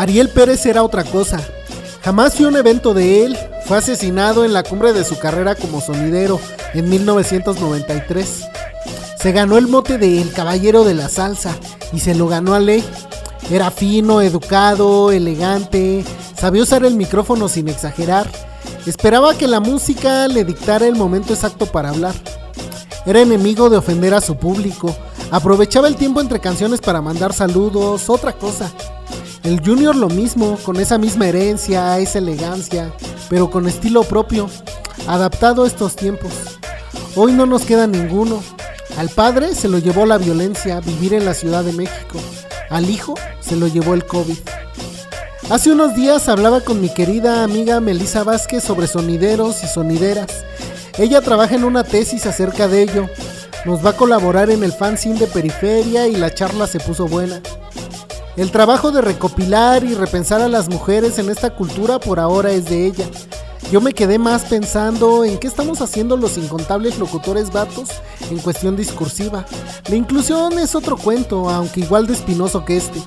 Ariel Pérez era otra cosa. Jamás fui a un evento de él. Fue asesinado en la cumbre de su carrera como sonidero en 1993. Se ganó el mote de El Caballero de la Salsa y se lo ganó a ley. Era fino, educado, elegante, sabía usar el micrófono sin exagerar. Esperaba que la música le dictara el momento exacto para hablar. Era enemigo de ofender a su público. Aprovechaba el tiempo entre canciones para mandar saludos, otra cosa. El Junior lo mismo, con esa misma herencia, esa elegancia, pero con estilo propio, adaptado a estos tiempos. Hoy no nos queda ninguno. Al padre se lo llevó la violencia, vivir en la Ciudad de México. Al hijo se lo llevó el COVID. Hace unos días hablaba con mi querida amiga Melissa Vázquez sobre sonideros y sonideras. Ella trabaja en una tesis acerca de ello. Nos va a colaborar en el fanzine de Periferia y la charla se puso buena. El trabajo de recopilar y repensar a las mujeres en esta cultura por ahora es de ella. Yo me quedé más pensando en qué estamos haciendo los incontables locutores vatos en cuestión discursiva. La inclusión es otro cuento, aunque igual de espinoso que este.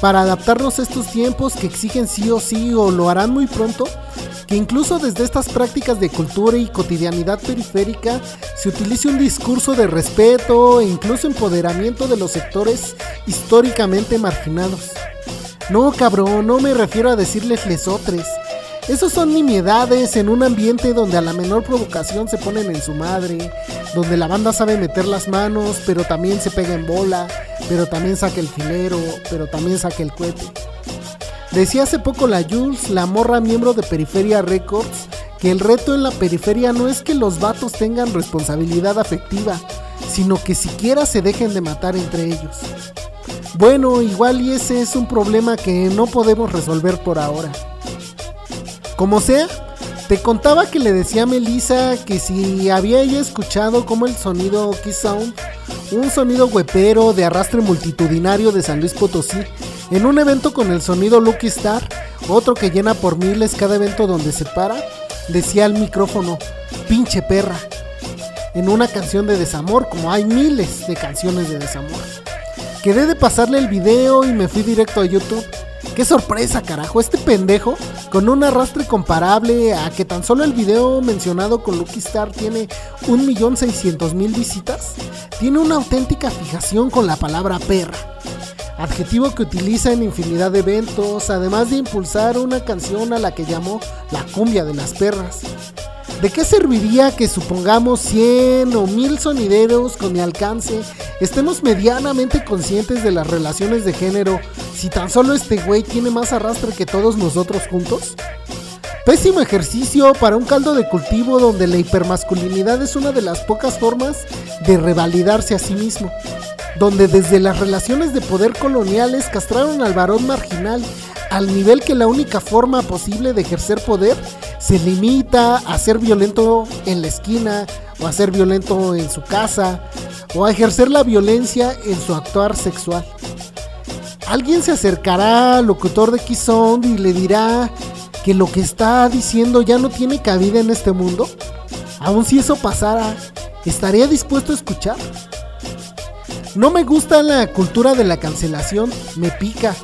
Para adaptarnos a estos tiempos que exigen sí o sí o lo harán muy pronto, que incluso desde estas prácticas de cultura y cotidianidad periférica se utilice un discurso de respeto e incluso empoderamiento de los sectores históricamente marginados. No, cabrón, no me refiero a decirles lesotres. Esos son nimiedades en un ambiente donde a la menor provocación se ponen en su madre, donde la banda sabe meter las manos, pero también se pega en bola, pero también saca el filero, pero también saca el cohete. Decía hace poco la Jules, la morra miembro de Periferia Records, que el reto en la periferia no es que los vatos tengan responsabilidad afectiva, sino que siquiera se dejen de matar entre ellos. Bueno, igual y ese es un problema que no podemos resolver por ahora. Como sea, te contaba que le decía a Melissa que si había ella escuchado como el sonido Kiss Sound, un sonido huepero de arrastre multitudinario de San Luis Potosí, en un evento con el sonido Lucky Star, otro que llena por miles cada evento donde se para, decía al micrófono, pinche perra, en una canción de desamor, como hay miles de canciones de desamor. Quedé de pasarle el video y me fui directo a YouTube. ¡Qué sorpresa, carajo! Este pendejo, con un arrastre comparable a que tan solo el video mencionado con Lucky Star tiene 1.600.000 visitas, tiene una auténtica fijación con la palabra perra adjetivo que utiliza en infinidad de eventos, además de impulsar una canción a la que llamó la cumbia de las perras. ¿De qué serviría que supongamos 100 o 1000 sonideros con mi alcance estemos medianamente conscientes de las relaciones de género si tan solo este güey tiene más arrastre que todos nosotros juntos? Pésimo ejercicio para un caldo de cultivo donde la hipermasculinidad es una de las pocas formas de revalidarse a sí mismo donde desde las relaciones de poder coloniales castraron al varón marginal al nivel que la única forma posible de ejercer poder se limita a ser violento en la esquina o a ser violento en su casa o a ejercer la violencia en su actuar sexual. Alguien se acercará al locutor de Keysound y le dirá que lo que está diciendo ya no tiene cabida en este mundo. Aun si eso pasara, ¿estaría dispuesto a escuchar? No me gusta la cultura de la cancelación, me pica.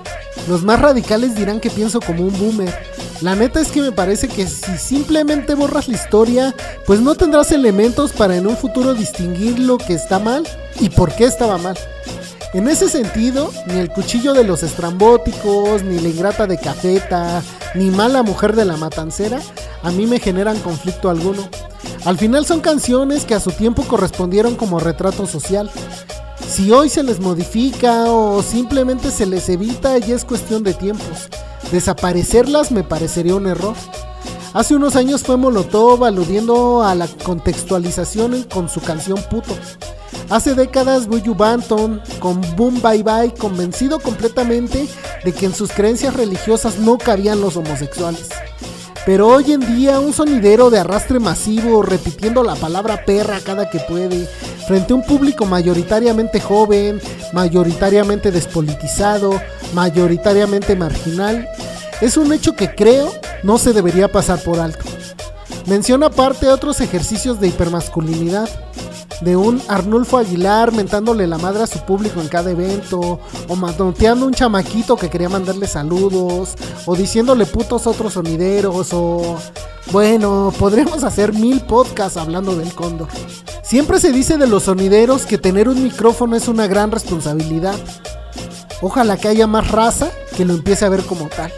Los más radicales dirán que pienso como un boomer. La neta es que me parece que si simplemente borras la historia, pues no tendrás elementos para en un futuro distinguir lo que está mal y por qué estaba mal. En ese sentido, ni el cuchillo de los estrambóticos, ni la ingrata de cafeta, ni mala mujer de la matancera, a mí me generan conflicto alguno. Al final son canciones que a su tiempo correspondieron como retrato social. Si hoy se les modifica o simplemente se les evita, ya es cuestión de tiempos. Desaparecerlas me parecería un error. Hace unos años fue Molotov aludiendo a la contextualización con su canción Puto. Hace décadas Buju Banton con Boom Bye Bye convencido completamente de que en sus creencias religiosas no cabían los homosexuales. Pero hoy en día un sonidero de arrastre masivo repitiendo la palabra perra cada que puede, frente a un público mayoritariamente joven, mayoritariamente despolitizado, mayoritariamente marginal, es un hecho que creo no se debería pasar por alto. Menciona aparte otros ejercicios de hipermasculinidad. De un Arnulfo Aguilar mentándole la madre a su público en cada evento, o manoteando un chamaquito que quería mandarle saludos, o diciéndole putos otros sonideros, o bueno, podríamos hacer mil podcasts hablando del cóndor. Siempre se dice de los sonideros que tener un micrófono es una gran responsabilidad. Ojalá que haya más raza que lo empiece a ver como tal.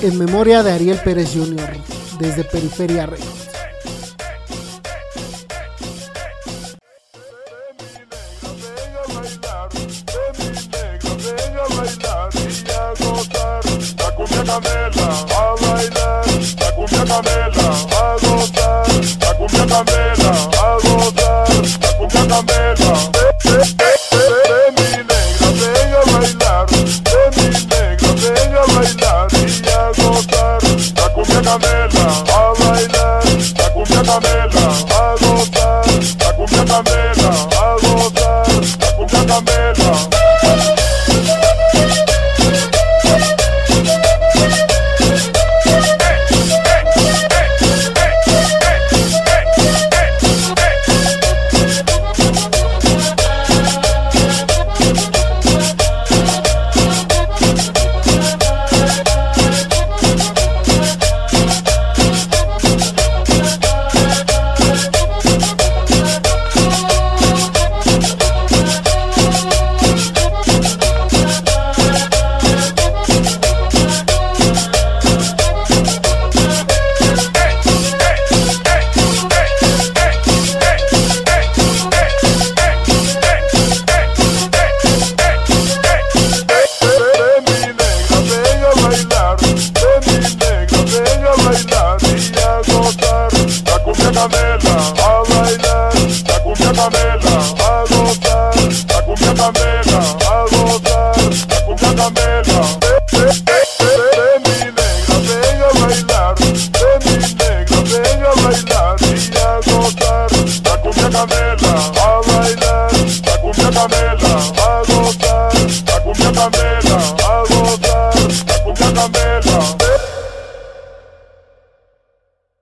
En memoria de Ariel Pérez Jr., desde Periferia Records. candela, a gozar, la cumbia candela.